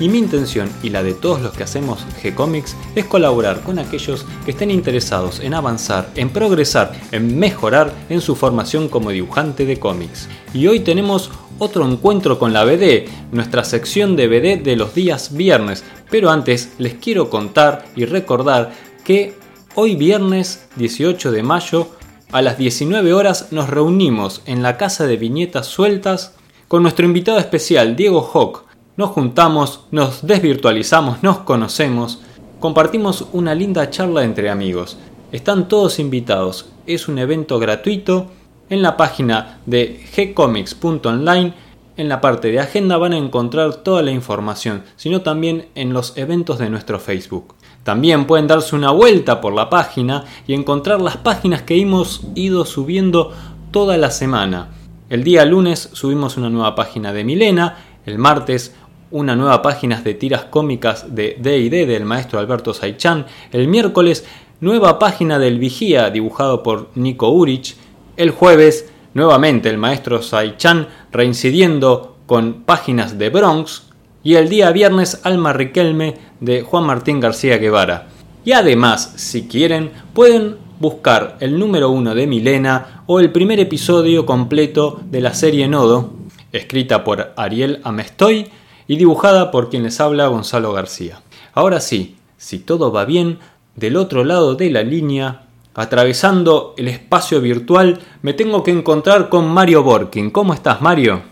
y mi intención y la de todos los que hacemos G-Comics es colaborar con aquellos que estén interesados en avanzar, en progresar, en mejorar en su formación como dibujante de cómics. Y hoy tenemos otro encuentro con la BD, nuestra sección de BD de los días viernes. Pero antes les quiero contar y recordar que hoy viernes 18 de mayo a las 19 horas nos reunimos en la casa de viñetas sueltas con nuestro invitado especial Diego Hawk. Nos juntamos, nos desvirtualizamos, nos conocemos, compartimos una linda charla entre amigos. Están todos invitados, es un evento gratuito en la página de gcomics.online, en la parte de agenda van a encontrar toda la información, sino también en los eventos de nuestro Facebook. También pueden darse una vuelta por la página y encontrar las páginas que hemos ido subiendo toda la semana. El día lunes subimos una nueva página de Milena, el martes una nueva página de tiras cómicas de D&D del maestro Alberto Saichan, el miércoles nueva página del Vigía dibujado por Nico Urich, el jueves, nuevamente el maestro Saichan reincidiendo con páginas de Bronx. Y el día viernes, Alma Riquelme de Juan Martín García Guevara. Y además, si quieren, pueden buscar el número uno de Milena o el primer episodio completo de la serie Nodo, escrita por Ariel Amestoy y dibujada por quien les habla Gonzalo García. Ahora sí, si todo va bien, del otro lado de la línea atravesando el espacio virtual, me tengo que encontrar con Mario Borkin. ¿Cómo estás, Mario?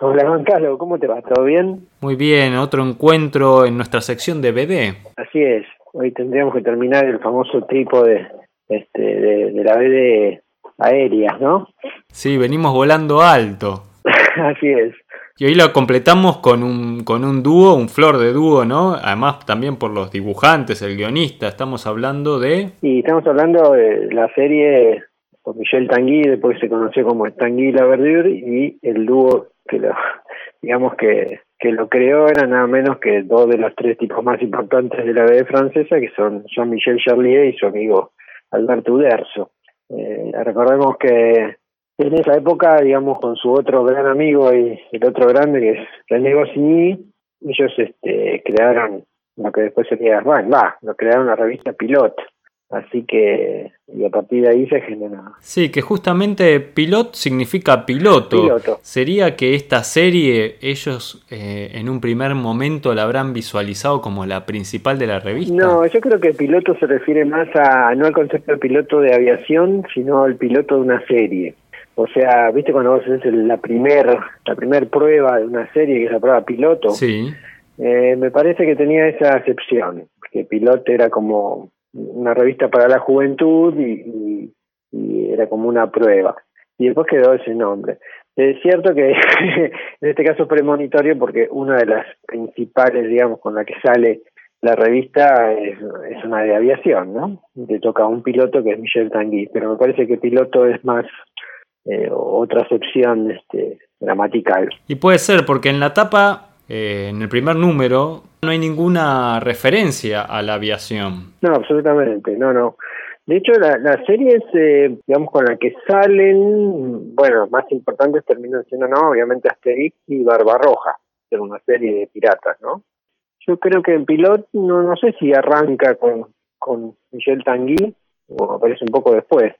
Hola, Gonzalo, ¿cómo te va? ¿Todo bien? Muy bien, otro encuentro en nuestra sección de BD. Así es, hoy tendríamos que terminar el famoso tipo de, este, de, la BD aérea, ¿no? Sí, venimos volando alto. Así es. Y hoy lo completamos con un, con un dúo, un flor de dúo, ¿no? Además también por los dibujantes, el guionista, estamos hablando de... Y estamos hablando de la serie con Michel Tanguy, después se conoció como Tanguy La Verdure, y el dúo que lo, digamos que, que lo creó era nada menos que dos de los tres tipos más importantes de la BD francesa, que son Jean-Michel Charlier y su amigo Alberto Uderzo. Eh, recordemos que en esa época, digamos, con su otro gran amigo y el otro grande, que es René Goscinny, ellos este, crearon lo que después sería, bueno, va, lo crearon la revista Pilot. Así que, y a partir de ahí se generó. Sí, que justamente pilot significa piloto. piloto. Sería que esta serie ellos eh, en un primer momento la habrán visualizado como la principal de la revista. No, yo creo que piloto se refiere más a, no al concepto de piloto de aviación, sino al piloto de una serie. O sea, viste cuando vos haces la primer, la primer prueba de una serie, que es la prueba piloto, sí. Eh, me parece que tenía esa acepción, que piloto era como una revista para la juventud y, era como una prueba. Y después quedó ese nombre. Es cierto que en este caso premonitorio porque una de las principales, digamos, con la que sale la revista es, es una de aviación, ¿no? Le toca a un piloto que es Michel Tanguy, pero me parece que piloto es más eh, otra sección este, gramatical. Y puede ser, porque en la tapa, eh, en el primer número, no hay ninguna referencia a la aviación. No, absolutamente, no, no. De hecho, la, las series, eh, digamos, con las que salen, bueno, más importantes terminan siendo, ¿no? Obviamente Asterix y Barbarroja, que es una serie de piratas, ¿no? Yo creo que en Pilot, no, no sé si arranca con, con Michel Tanguy, o aparece un poco después.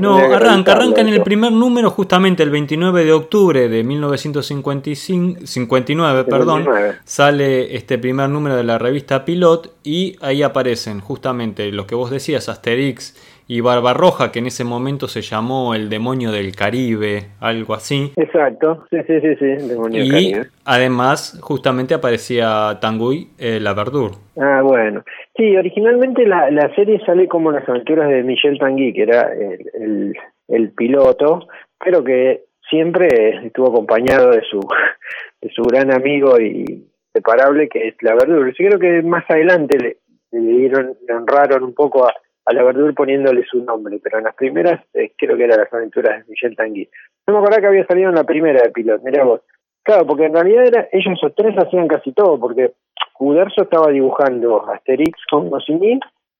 no, arranca, arranca en el primer número justamente el 29 de octubre de 1959, perdón, sale este primer número de la revista Pilot y ahí aparecen justamente lo que vos decías, Asterix y Barbarroja, que en ese momento se llamó el demonio del Caribe, algo así. Exacto, sí, sí, sí, sí, demonio y del Caribe. además justamente aparecía Tanguy eh, la Verdure. Ah, bueno. Sí, originalmente la, la serie sale como las aventuras de Michel Tanguy, que era el, el, el piloto, pero que siempre estuvo acompañado de su, de su gran amigo y separable que es la Verdure. Yo creo que más adelante le le honraron un poco a, a la verdura poniéndole su nombre, pero en las primeras eh, creo que eran las aventuras de Michel Tanguy. No me acordaba que había salido en la primera de Pilot, mirá vos. Claro, porque en realidad era, ellos esos tres hacían casi todo, porque Uderzo estaba dibujando Asterix con Goscinny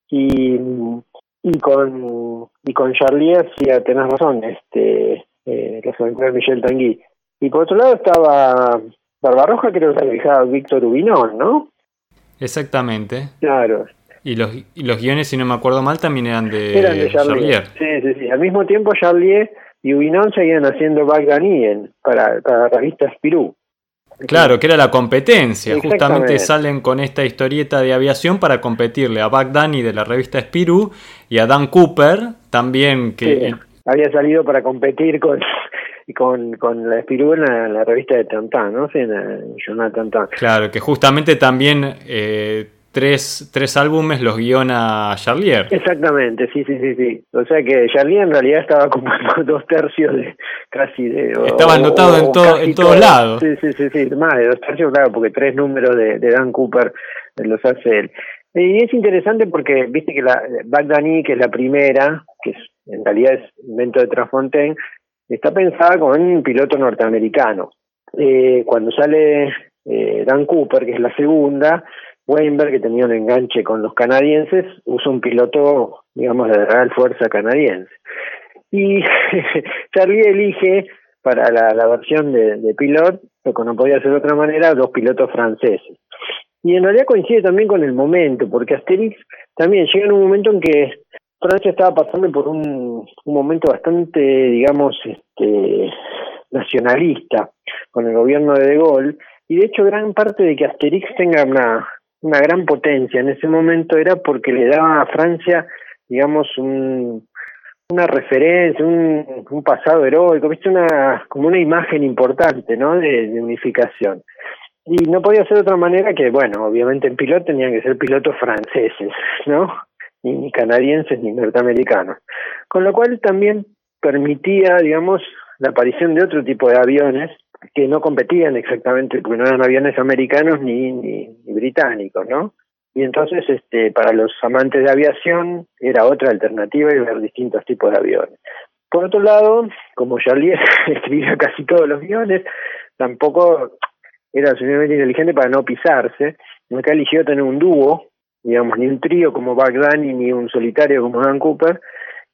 y, y con y con Charlie hacía, tenés razón, este eh, las aventuras de Michel Tanguy. Y por otro lado estaba Barbarroja, creo que dibujaba Víctor Ubinón, ¿no? Exactamente. Claro, y los, y los guiones, si no me acuerdo mal, también eran de, eran de Charlier. Sí, sí, sí. Al mismo tiempo, Charlier y Ubinon seguían haciendo Bagdanien para, para la revista Spirou. Claro, que era la competencia. Justamente salen con esta historieta de aviación para competirle a Bagdani de la revista Spirou y a Dan Cooper, también que... había salido para competir con, con, con la Spirou en la, revista de Tantan, ¿no? Sí, en el journal Tantan. Claro, que justamente también eh, tres, tres álbumes los guiona Charlier. Exactamente, sí, sí, sí, sí. O sea que Charlier en realidad estaba como dos tercios de casi de... Estaba anotado en, todo, en todos lados. Sí, sí, sí, sí, más de dos tercios, claro, porque tres números de, Dan Cooper los hace él. Y es interesante porque, viste que la Bagdani, que es la primera, que es, en realidad es invento de Transfontaine, está pensada con un piloto norteamericano. Eh, cuando sale eh, Dan Cooper, que es la segunda, Weinberg, que tenía un enganche con los canadienses, usa un piloto, digamos, de Real Fuerza canadiense. Y Charlie elige para la, versión de, de pilot, que no podía ser de otra manera, dos pilotos franceses. Y en realidad coincide también con el momento, porque Asterix también llega en un momento en que Francia estaba pasando por un, un momento bastante, digamos, este, nacionalista con el gobierno de De Gaulle, y de hecho gran parte de que Asterix tenga una, una gran potencia en ese momento era porque le daba a Francia, digamos, un, una referencia, un, pasado heroico, viste una como una imagen importante, ¿no? De, unificación. Y no podía ser de otra manera que, bueno, obviamente en piloto tenían que ser pilotos franceses, ¿no? Ni canadienses ni norteamericanos. Con lo cual también permitía, digamos, la aparición de otro tipo de aviones que no competían exactamente, porque no eran aviones americanos ni, ni, británicos, ¿no? Y entonces, este, para los amantes de aviación, era otra alternativa y ver distintos tipos de aviones. Por otro lado, como Charlie escribía casi todos los guiones, tampoco era suficientemente inteligente para no pisarse. Nunca eligió tener un dúo, digamos, ni un trío como Bagdani, ni un solitario como Dan Cooper,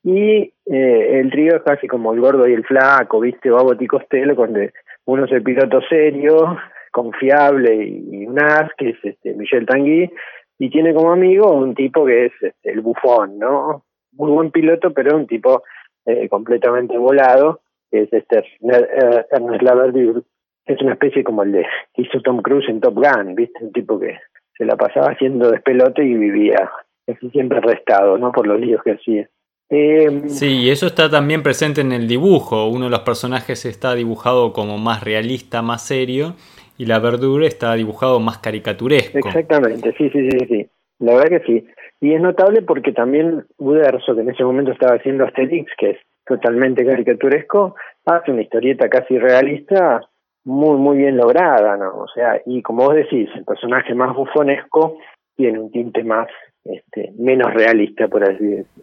y eh, el trío es casi como el gordo y el flaco, ¿viste? O Abbott y Costello, donde uno es el piloto serio, confiable y, un as, que es este Michel Tanguy, y tiene como amigo un tipo que es este, el bufón, ¿no? Muy buen piloto, pero un tipo eh, completamente volado, que es este eh, Ernest Laverdy, es una especie como el de hizo Tom Cruise en Top Gun, ¿viste? Un tipo que se la pasaba haciendo despelote y vivía casi siempre arrestado, ¿no? Por los líos que hacía. Eh, sí, eso está también presente en el dibujo. Uno de los personajes está dibujado como más realista, más serio, y la verdura está dibujado más caricaturesco. Exactamente, sí, sí, sí, sí. La verdad que sí. Y es notable porque también Uderzo, que en ese momento estaba haciendo Asterix, que es totalmente caricaturesco, hace una historieta casi realista muy, muy bien lograda, ¿no? O sea, y como vos decís, el personaje más bufonesco tiene un tinte más este, menos realista, por así decirlo.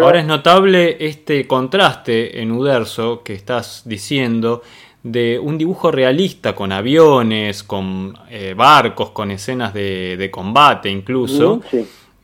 Ahora es notable este contraste en Uderzo que estás diciendo de un dibujo realista con aviones, con eh, barcos, con escenas de, combate incluso.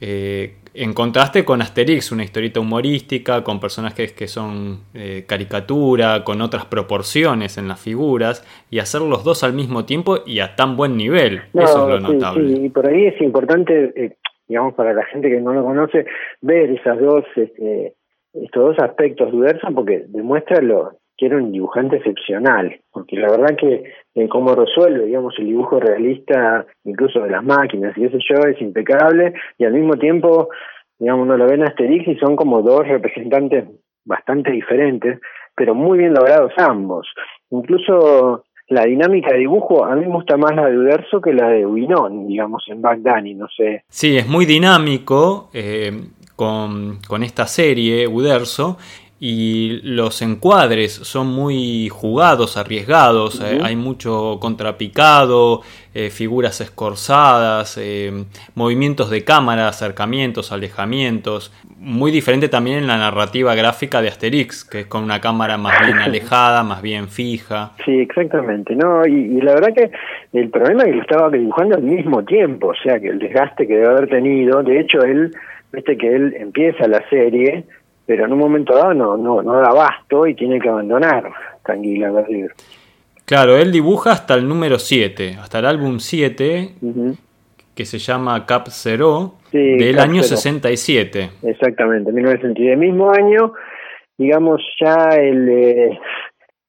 Eh, en contraste con Asterix, una historieta humorística, con personajes que son eh, caricatura, con otras proporciones en las figuras, y hacer los dos al mismo tiempo y a tan buen nivel. Eso es lo notable. y por ahí es importante digamos, para la gente que no lo conoce, ver esas dos, este, estos dos aspectos de Uderzo porque demuestra lo que era un dibujante excepcional, porque la verdad que eh, cómo resuelve, digamos, el dibujo realista, incluso de las máquinas y ese yo, es impecable, y al mismo tiempo, digamos, uno lo ve en Asterix y son como dos representantes bastante diferentes, pero muy bien logrados ambos. Incluso la dinámica de dibujo, a mí me gusta más la de Uderzo que la de Winón, digamos, en Bagdani, no sé. Sí, es muy dinámico eh, con, esta serie, Uderzo, y los encuadres son muy jugados, arriesgados, eh, hay mucho contrapicado, eh, figuras escorzadas, eh, movimientos de cámara, acercamientos, alejamientos, muy diferente también en la narrativa gráfica de Asterix, que es con una cámara más bien alejada, más bien fija. Sí, exactamente, no, y, la verdad que el problema es que lo estaba dibujando al mismo tiempo, o sea que el desgaste que debe haber tenido, de hecho él, viste que él empieza la serie pero en un momento dado no, no, no da abasto y tiene que abandonar Tranquila Verdir. Claro, él dibuja hasta el número 7, hasta el álbum 7, que se llama Cap Zero, del año 67. Exactamente, 1967. mismo año, digamos, ya el... Eh,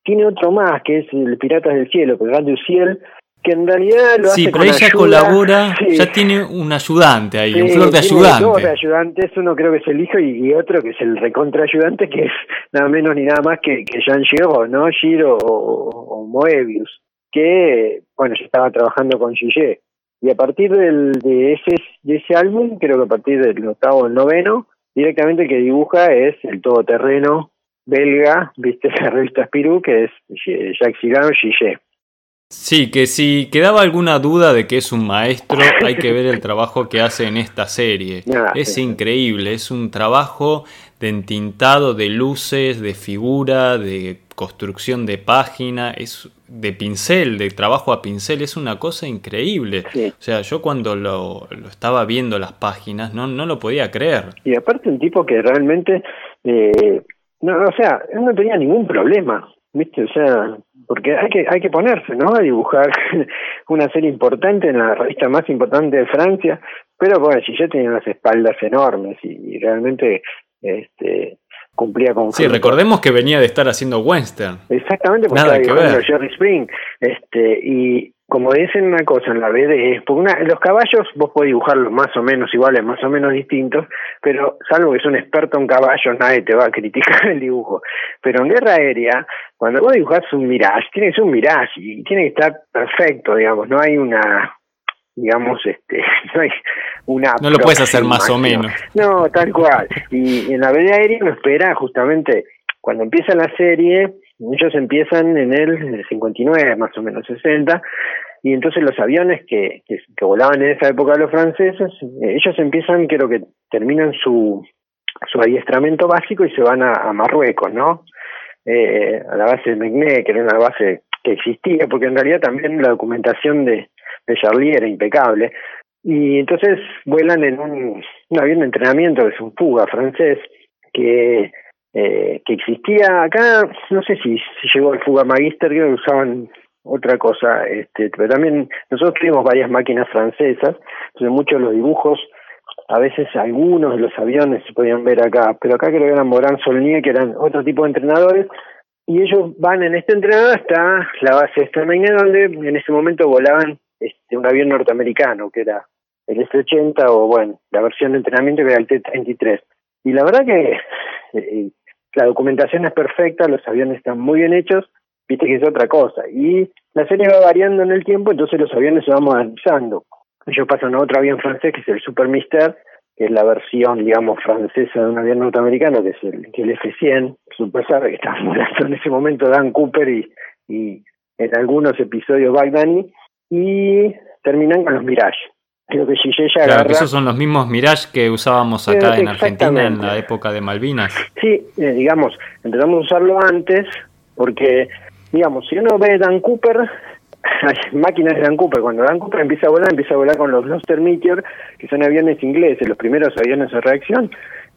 tiene otro más, que es el Piratas del Cielo, que es Ciel, que en realidad lo sí, pero ella colabora, ya tiene un ayudante ahí, un flor de ayudante. Dos de ayudantes, uno creo que es el hijo y, otro que es el recontra ayudante, que es nada menos ni nada más que, que Jean Giro, ¿no? Giro o, Moebius, que, bueno, ya estaba trabajando con Gillet. Y a partir del, de, ese, de ese álbum, creo que a partir del octavo o el noveno, directamente el que dibuja es el todoterreno belga, viste, la revista Spirou, que es Jacques Cigano Gillet. Sí, que si quedaba alguna duda de que es un maestro, hay que ver el trabajo que hace en esta serie. Ah, es increíble, es un trabajo de entintado, de luces, de figura, de construcción de página, es de pincel, de trabajo a pincel, es una cosa increíble. O sea, yo cuando lo, estaba viendo las páginas no, no lo podía creer. Y aparte un tipo que realmente, eh, no, o sea, no tenía ningún problema ¿Viste? O sea, porque hay que hay que ponerse, ¿no? A dibujar una serie importante en la revista más importante de Francia, pero bueno, si ya tenía unas espaldas enormes y, realmente este cumplía con Sí, recordemos que venía de estar haciendo western. Exactamente, porque Nada que ver. Jerry Spring, este y como dicen una cosa en la BD, una, los caballos vos podés dibujarlos más o menos iguales, más o menos distintos, pero salvo que es un experto en caballos, nadie te va a criticar el dibujo. Pero en guerra aérea, cuando vos dibujás un mirage, tiene que ser un mirage y tiene que estar perfecto, digamos, no hay una, digamos, este, no hay una... No lo puedes hacer más o menos. No, tal cual. Y, en la BD aérea no espera justamente, cuando empieza la serie, ellos empiezan en el 59, más o menos 60, y entonces los aviones que, que, volaban en esa época los franceses, eh, ellos empiezan, creo que terminan su, su adiestramiento básico y se van a, Marruecos, ¿no? Eh, a la base de Mekne, que era una base que existía, porque en realidad también la documentación de, de Charlie era impecable. Y entonces vuelan en un, avión de entrenamiento que es un fuga francés, que eh, que existía acá, no sé si, llegó el Fuga Magister, que usaban otra cosa, este, pero también nosotros tuvimos varias máquinas francesas, entonces muchos de los dibujos, a veces algunos de los aviones se podían ver acá, pero acá creo que eran Morán Solnier, que eran otro tipo de entrenadores, y ellos van en este entrenador hasta la base de Stamaine, donde en ese momento volaban este, un avión norteamericano, que era el S-80 o bueno, la versión de entrenamiento que era el T-33. Y la verdad que eh, la documentación es perfecta, los aviones están muy bien hechos, viste que es otra cosa. Y la serie va variando en el tiempo, entonces los aviones se van modernizando. Ellos pasan a otro avión francés, que es el Super Mister, que es la versión, digamos, francesa de un avión norteamericano, que es el, el F-100, Super Sabre, que estaba volando en ese momento Dan Cooper y, y en algunos episodios Bagdani, y terminan con los Mirage. Creo que claro, que esos son los mismos Mirage que usábamos acá en Argentina en la época de Malvinas. Sí, eh, digamos, empezamos a usarlo antes porque, digamos, si uno ve Dan Cooper, hay máquinas de Dan Cooper, cuando Dan Cooper empieza a volar, empieza a volar con los Gloster Meteor, que son aviones ingleses, los primeros aviones de reacción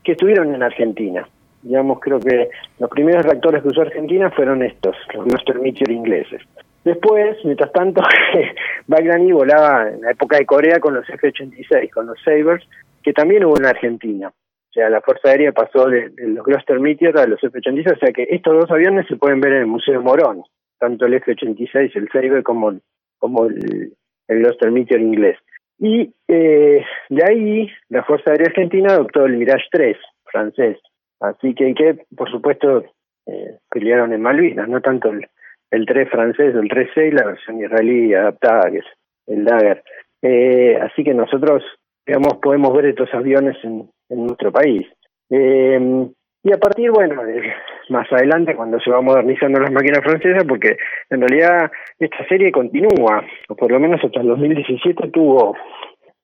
que estuvieron en Argentina. Digamos, creo que los primeros reactores que usó Argentina fueron estos, los Gloster Meteor ingleses. Después, mientras tanto, Bagrani volaba en la época de Corea con los F-86, con los Sabres, que también hubo en Argentina. O sea, la Fuerza Aérea pasó de, los Gloster Meteor a los F-86, o sea que estos dos aviones se pueden ver en el Museo Morón, tanto el F-86, el Sabre, como, como el, el Gloster Meteor inglés. Y eh, de ahí la Fuerza Aérea Argentina adoptó el Mirage 3 francés. Así que, por supuesto, eh, pelearon en Malvinas, no tanto el, el 3 francés, el 3-6, la versión israelí adaptada, que es el Dagger. Eh, así que nosotros, digamos, podemos ver estos aviones en, en nuestro país. Eh, Y a partir, bueno, más adelante cuando se va modernizando las máquinas francesas, porque en realidad esta serie continúa, o por lo menos hasta el 2017 tuvo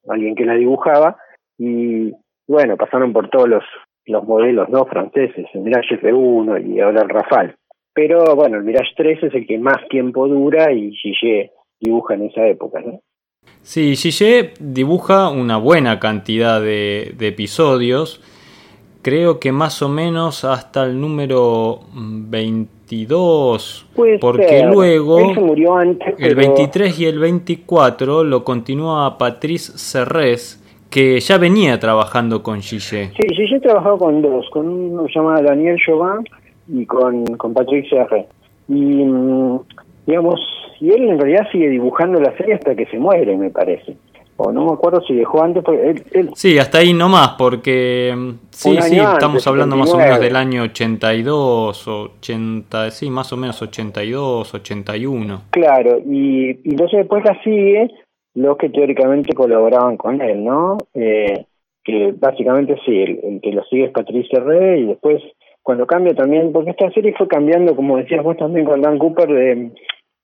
alguien que la dibujaba, y bueno, pasaron por todos los, los modelos no franceses, el Mirage F1 y ahora el Rafale. Pero bueno, el Mirage 3 es el que más tiempo dura y Gillet dibuja en esa época, ¿no? Sí, Gillet dibuja una buena cantidad de, de episodios creo que más o menos hasta el número 22, porque luego el 23 y el 24 lo continúa Patrice Serres, que ya venía trabajando con Gillet. Sí, Gillet trabajado con dos, con uno que se llama Daniel Chauvin y con, con Patrick Serres. Y mm, digamos, y él en realidad sigue dibujando la serie hasta que se muere, me parece o no me acuerdo si dejó antes. Porque él, Sí, hasta ahí nomás, porque mm, sí, sí, estamos hablando más o menos del año 82, 80, sí, más o menos 82, 81. Claro, y, y entonces después la sigue los que teóricamente colaboraban con él, ¿no? Eh, que básicamente sí, el, que lo sigue es Patricia Rey y después cuando cambia también, porque esta serie fue cambiando, como decías vos también con Dan Cooper, de,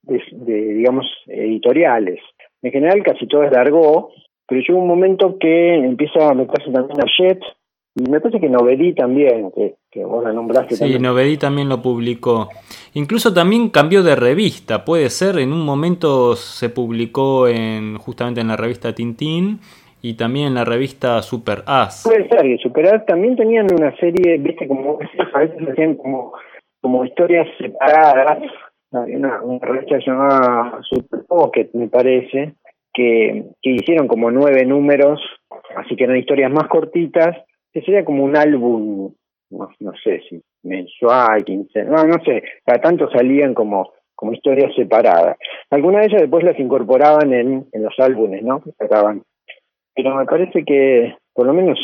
de digamos, editoriales. En general casi todo es largo, pero llega un momento que empieza a meterse también a Jet, y me parece que Novedí también, que, que vos la nombraste. Sí, Novedí también lo publicó. Incluso también cambió de revista, puede ser, en un momento se publicó en justamente en la revista Tintín y también en la revista Super As. Puede ser, y Super As también tenían una serie, viste, como a veces hacían como, como historias separadas una, una revista llamada Super Pocket, me parece, que, que hicieron como nueve números, así que eran historias más cortitas, que sería como un álbum, no, no sé si mensual, quince, no, no sé, cada tanto salían como como historias separadas. Algunas de ellas después las incorporaban en, en los álbumes, ¿no? sacaban. Pero me parece que por lo menos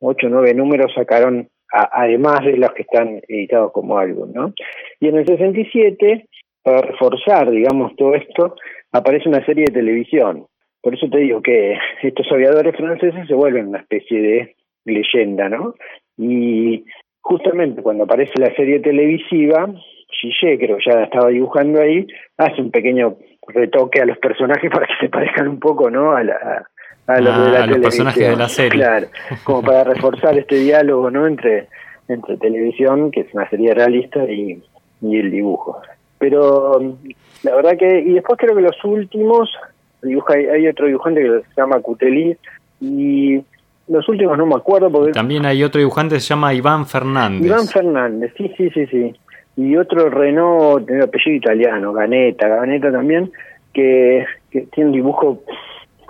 ocho o nueve números sacaron además de los que están editados como álbum, ¿no? Y en el 67, para reforzar, digamos, todo esto, aparece una serie de televisión. Por eso te digo que estos aviadores franceses se vuelven una especie de leyenda, ¿no? Y justamente cuando aparece la serie televisiva, Gillet, creo que ya estaba dibujando ahí, hace un pequeño retoque a los personajes para que se parezcan un poco, ¿no? A, la, a los, de la los personajes de la serie. Claro, como para reforzar este diálogo, ¿no? Entre, entre televisión, que es una serie realista, y, y el dibujo. Pero la verdad que, y después creo que los últimos, dibuja, hay otro dibujante que se llama Cuteli, y los últimos no me acuerdo. Porque... También hay otro dibujante que se llama Iván Fernández. Iván Fernández, sí, sí, sí, sí. Y otro Renault, tiene apellido italiano, Ganeta, Ganeta también, que, que tiene un dibujo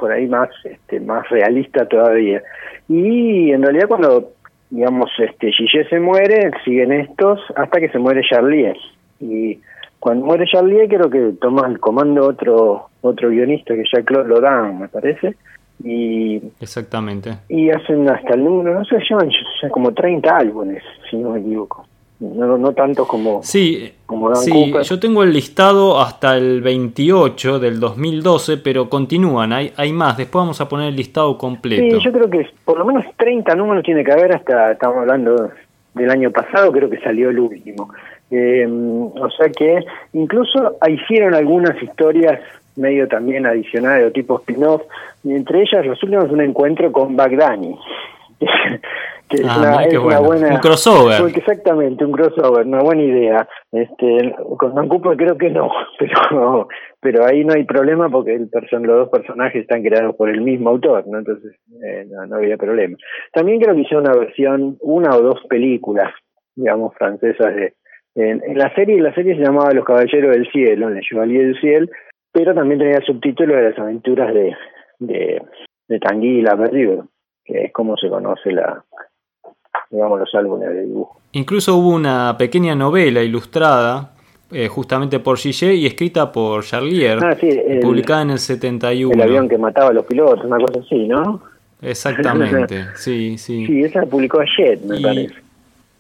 por ahí más este, más realista todavía. Y en realidad cuando, digamos, este Gillet se muere, siguen estos hasta que se muere Charlier. Y cuando muere Charlier creo que toma el comando otro otro guionista que ya Claude Lodan, me parece. Y, Exactamente. Y hacen hasta el número, no sé, llevan como 30 álbumes, si no me equivoco no, no tanto como, sí, como sí, Yo tengo el listado hasta el 28 del 2012, pero continúan, hay, hay más. Después vamos a poner el listado completo. Sí, yo creo que por lo menos 30 números tiene que haber hasta, estamos hablando del año pasado, creo que salió el último. Eh, o sea que incluso hicieron algunas historias medio también adicionales o tipo spin-off, y entre ellas los últimos un encuentro con Bagdani. que ah, es, una, buena un crossover. exactamente un crossover una buena idea. Este con Dan Cooper creo que no pero pero ahí no hay problema porque el person, los dos personajes están creados por el mismo autor no entonces eh, no, había problema. También creo que hicieron una versión una o dos películas digamos francesas de en, la serie la serie se llamaba Los Caballeros del Cielo en el Chevalier del Cielo pero también tenía el subtítulo de las aventuras de de, de Tanguy y la que es como se conoce la, digamos, los álbumes de dibujo. Incluso hubo una pequeña novela ilustrada, eh, justamente por Gillet y escrita por Charlier, ah, publicada en el 71. El avión que mataba a los pilotos, una cosa así, ¿no? Exactamente, sí, sí. Sí, esa publicó Jet, me parece.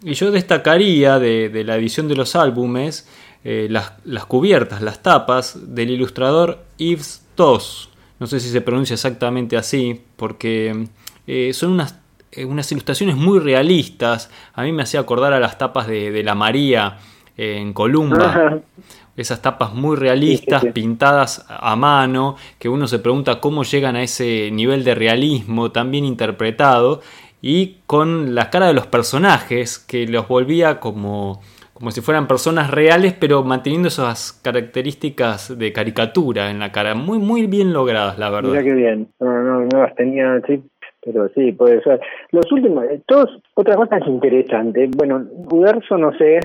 Y yo destacaría de, la edición de los álbumes eh, las, las, cubiertas, las tapas del ilustrador Yves Tos. No sé si se pronuncia exactamente así, porque eh, son unas unas ilustraciones muy realistas. A mí me hacía acordar a las tapas de, la María eh, en Columba. Esas tapas muy realistas, pintadas a mano, que uno se pregunta cómo llegan a ese nivel de realismo tan bien interpretado y con la cara de los personajes que los volvía como, como si fueran personas reales, pero manteniendo esas características de caricatura en la cara, muy muy bien logradas, la verdad. Mira qué bien, no, no, no las tenía, sí, pero sí, puede ser. Los últimos, eh, todos, otra cosa es interesante, bueno, Uderzo no sé,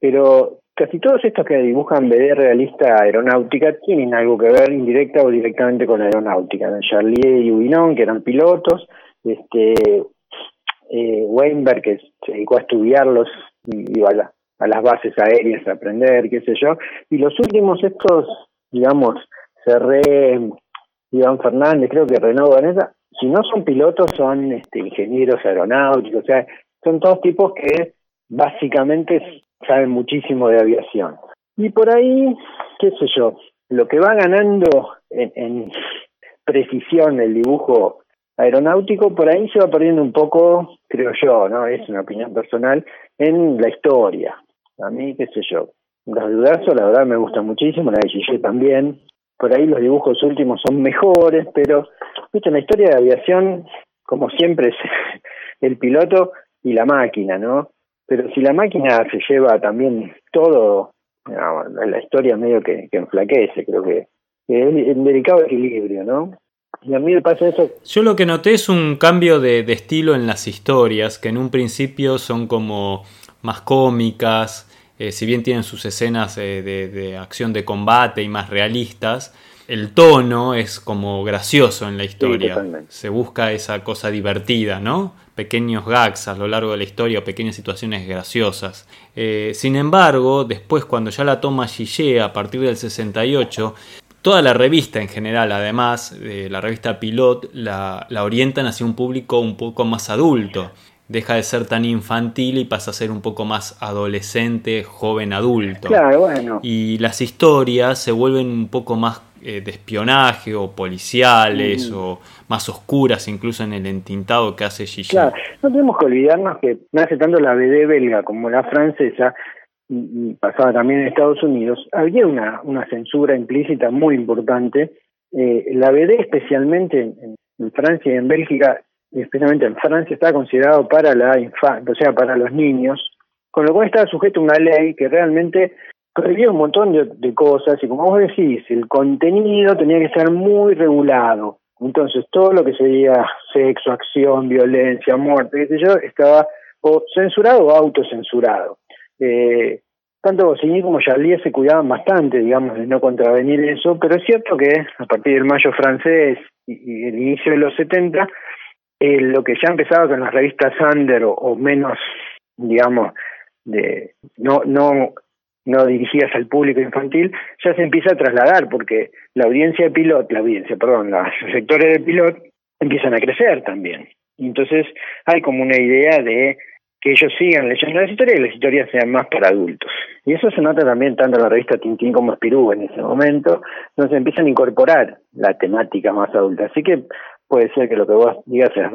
pero casi todos estos que dibujan BD realista aeronáutica tienen algo que ver indirecta o directamente con aeronáutica. Charlier y Ubinon, que eran pilotos, este eh, Weinberg, que se dedicó a estudiarlos y a, las bases aéreas a aprender, qué sé yo. Y los últimos, estos, digamos, Cerré, Iván Fernández, creo que Renaud Vanessa, si no son pilotos, son este, ingenieros aeronáuticos, o sea, son todos tipos que básicamente saben muchísimo de aviación. Y por ahí, qué sé yo, lo que va ganando en, en precisión el dibujo aeronáutico, por ahí se va perdiendo un poco, creo yo, ¿no? Es una opinión personal, en la historia. A mí, qué sé yo, los de la verdad me gusta muchísimo, la de Gigi también. Por ahí los dibujos últimos son mejores, pero, viste, la historia de aviación, como siempre, es el piloto y la máquina, ¿no? Pero si la máquina se lleva también todo, la historia medio que, que enflaquece, creo que es un delicado equilibrio, ¿no? Y a mí me pasa eso. Yo lo que noté es un cambio de, estilo en las historias, que en un principio son como más cómicas, eh, si bien tienen sus escenas de, acción de combate y más realistas, el tono es como gracioso en la historia. Se busca esa cosa divertida, ¿no? Pequeños gags a lo largo de la historia pequeñas situaciones graciosas. Eh, sin embargo, después cuando ya la toma Gillet a partir del 68, Toda la revista en general, además, de la revista Pilot, la, orientan hacia un público un poco más adulto. Deja de ser tan infantil y pasa a ser un poco más adolescente, joven adulto. Claro, bueno. Y las historias se vuelven un poco más eh, de espionaje o policiales o más oscuras incluso en el entintado que hace Gigi. Claro, no tenemos que olvidarnos que no hace tanto la BD belga como la francesa y, pasaba también en Estados Unidos, había una, una censura implícita muy importante. Eh, la BD, especialmente en, Francia y en Bélgica, especialmente en Francia, estaba considerado para la infancia, o sea, para los niños, con lo cual estaba sujeto a una ley que realmente prohibía un montón de, cosas, y como vos decís, el contenido tenía que ser muy regulado. Entonces, todo lo que sería sexo, acción, violencia, muerte, qué sé yo, estaba o censurado o autocensurado. Eh, tanto Goscinny como Charlier se cuidaban bastante, digamos, de no contravenir eso, pero es cierto que a partir del mayo francés y, el inicio de los 70, eh, lo que ya empezaba con las revistas Under o, menos, digamos, de no no no dirigidas al público infantil, ya se empieza a trasladar porque la audiencia de pilot, la audiencia, perdón, los sectores de pilot empiezan a crecer también. Y entonces hay como una idea de que ellos sigan leyendo las historias y las historias sean más para adultos. Y eso se nota también tanto en la revista Tintín como Espirú en ese momento, donde se empiezan a incorporar la temática más adulta. Así que puede ser que lo que vos digas es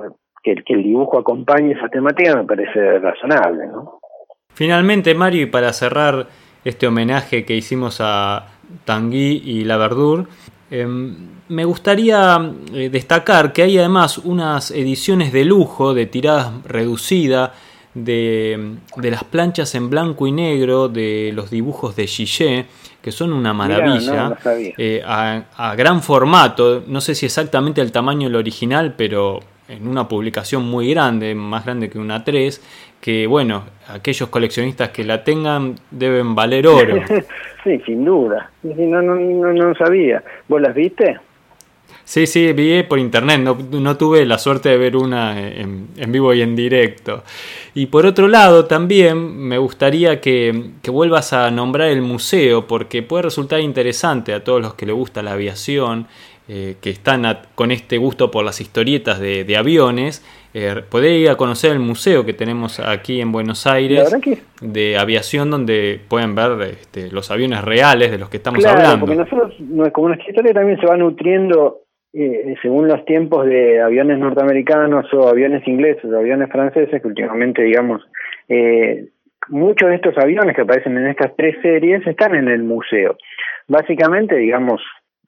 que, que el dibujo acompañe esa temática, me parece razonable. ¿no? Finalmente, Mario, y para cerrar este homenaje que hicimos a Tanguy y La Verdure, em, me gustaría eh, destacar que hay además unas ediciones de lujo de tirada reducida de, las planchas en blanco y negro de los dibujos de Gillet, que son una maravilla, eh, a, gran formato, no sé si exactamente el tamaño del original, pero en una publicación muy grande, más grande que una 3, que bueno, aquellos coleccionistas que la tengan deben valer oro. sí, sin duda, no, no, no, no sabía. ¿Vos las viste? Sí, sí, vi por internet, no, tuve la suerte de ver una en, vivo y en directo. Y por otro lado, también me gustaría que, vuelvas a nombrar el museo, porque puede resultar interesante a todos los que les gusta la aviación, eh, que están con este gusto por las historietas de, aviones, eh, poder ir a conocer el museo que tenemos aquí en Buenos Aires de aviación, donde pueden ver este, los aviones reales de los que estamos claro, hablando. Porque nosotros, como nuestra historia también se va nutriendo eh, según los tiempos de aviones norteamericanos o aviones ingleses o aviones franceses, que últimamente, digamos, eh, muchos de estos aviones que aparecen en estas tres series están en el museo. Básicamente, digamos,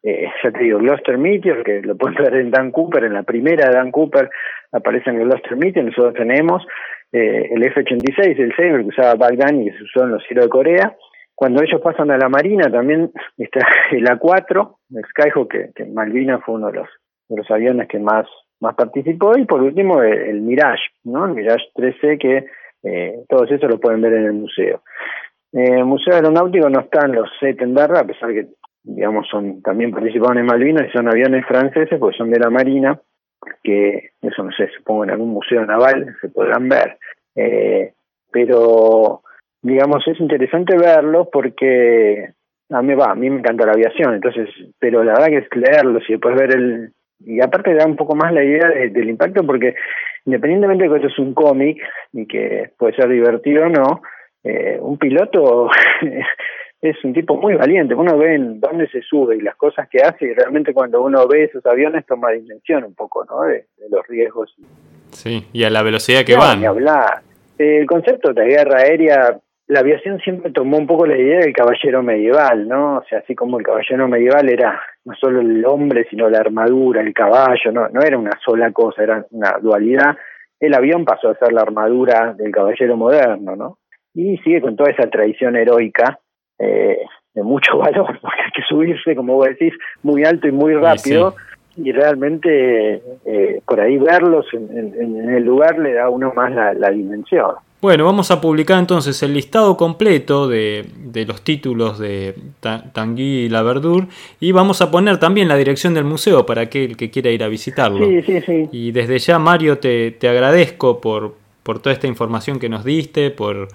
eh, ya te digo, Gloucester Meteor, que lo pueden ver en Dan Cooper, en la primera de Dan Cooper aparece en el Gloucester Meteor, nosotros tenemos eh, el F-86, el Sabre que usaba Baghdad y que se usó en los cielos de Corea. Cuando ellos pasan a la Marina también está el A4, el Skyhawk, que, que fue uno de los, de los aviones que más, más participó, y por último el, Mirage, ¿no? El Mirage 13 que eh, todos esos lo pueden ver en el museo. Eh, el Museo Aeronáutico no están los Settenberg, a pesar que digamos son también participaron en Malvinas y son aviones franceses porque son de la Marina, que eso no sé, supongo en algún museo naval se podrán ver. Eh, pero digamos es interesante verlo porque a mí va, a mí me encanta la aviación, entonces, pero la verdad que es leerlo y después ver el y aparte da un poco más la idea del impacto porque independientemente de que esto es un cómic y que puede ser divertido o no, eh, un piloto es un tipo muy valiente. Uno ve en dónde se sube y las cosas que hace y realmente cuando uno ve esos aviones toma dimensión un poco, ¿no? De, los riesgos. Sí, y a la velocidad que van. hablar. El concepto de guerra aérea, la aviación siempre tomó un poco la idea del caballero medieval, ¿no? O sea, así como el caballero medieval era no solo el hombre, sino la armadura, el caballo, no, no era una sola cosa, era una dualidad. El avión pasó a ser la armadura del caballero moderno, ¿no? Y sigue con toda esa tradición heroica eh, de mucho valor, porque hay que subirse, como vos decís, muy alto y muy rápido. Y realmente eh, por ahí verlos en, el lugar le da a uno más la dimensión. Bueno, vamos a publicar entonces el listado completo de, los títulos de Tanguy y La Verdure y vamos a poner también la dirección del museo para aquel que quiera ir a visitarlo. Sí, sí, sí. Y desde ya, Mario, te, te agradezco por, por toda esta información que nos diste, por,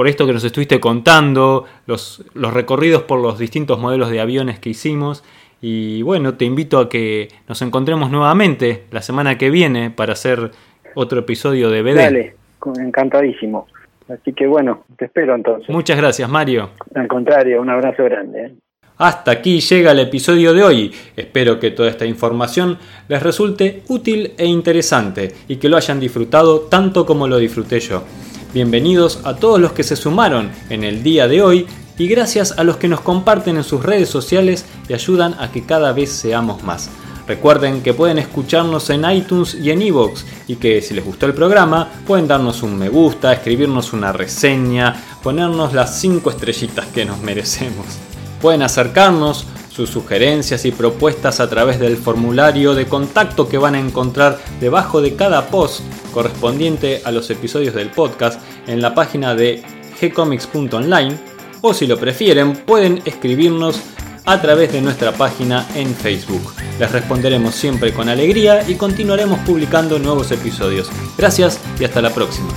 por esto que nos estuviste contando, los, los recorridos por los distintos modelos de aviones que hicimos. Y bueno, te invito a que nos encontremos nuevamente la semana que viene para hacer otro episodio de BD encantadísimo. Así que bueno, te espero entonces. Muchas gracias, Mario. Al contrario, un abrazo grande. ¿eh? Hasta aquí llega el episodio de hoy. Espero que toda esta información les resulte útil e interesante y que lo hayan disfrutado tanto como lo disfruté yo. Bienvenidos a todos los que se sumaron en el día de hoy y gracias a los que nos comparten en sus redes sociales y ayudan a que cada vez seamos más. Recuerden que pueden escucharnos en iTunes y en iVoox y que si les gustó el programa pueden darnos un me gusta, escribirnos una reseña, ponernos las 5 estrellitas que nos merecemos. Pueden acercarnos sus sugerencias y propuestas a través del formulario de contacto que van a encontrar debajo de cada post correspondiente a los episodios del podcast en la página de gcomics.online o si lo prefieren pueden escribirnos a través de nuestra página en Facebook. Les responderemos siempre con alegría y continuaremos publicando nuevos episodios. Gracias y hasta la próxima.